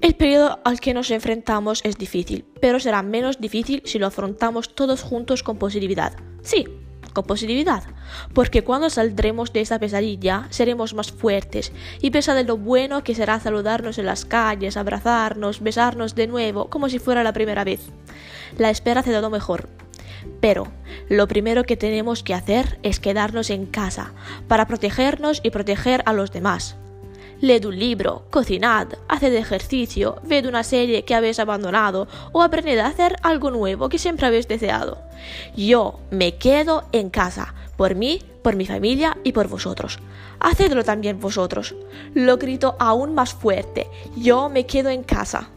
El periodo al que nos enfrentamos es difícil, pero será menos difícil si lo afrontamos todos juntos con positividad. Sí, con positividad, porque cuando saldremos de esta pesadilla seremos más fuertes y pesa de lo bueno que será saludarnos en las calles, abrazarnos, besarnos de nuevo como si fuera la primera vez. La espera hace todo mejor. Pero lo primero que tenemos que hacer es quedarnos en casa para protegernos y proteger a los demás. Leed un libro, cocinad, haced ejercicio, ved una serie que habéis abandonado o aprended a hacer algo nuevo que siempre habéis deseado. Yo me quedo en casa, por mí, por mi familia y por vosotros. Hacedlo también vosotros. Lo grito aún más fuerte. Yo me quedo en casa.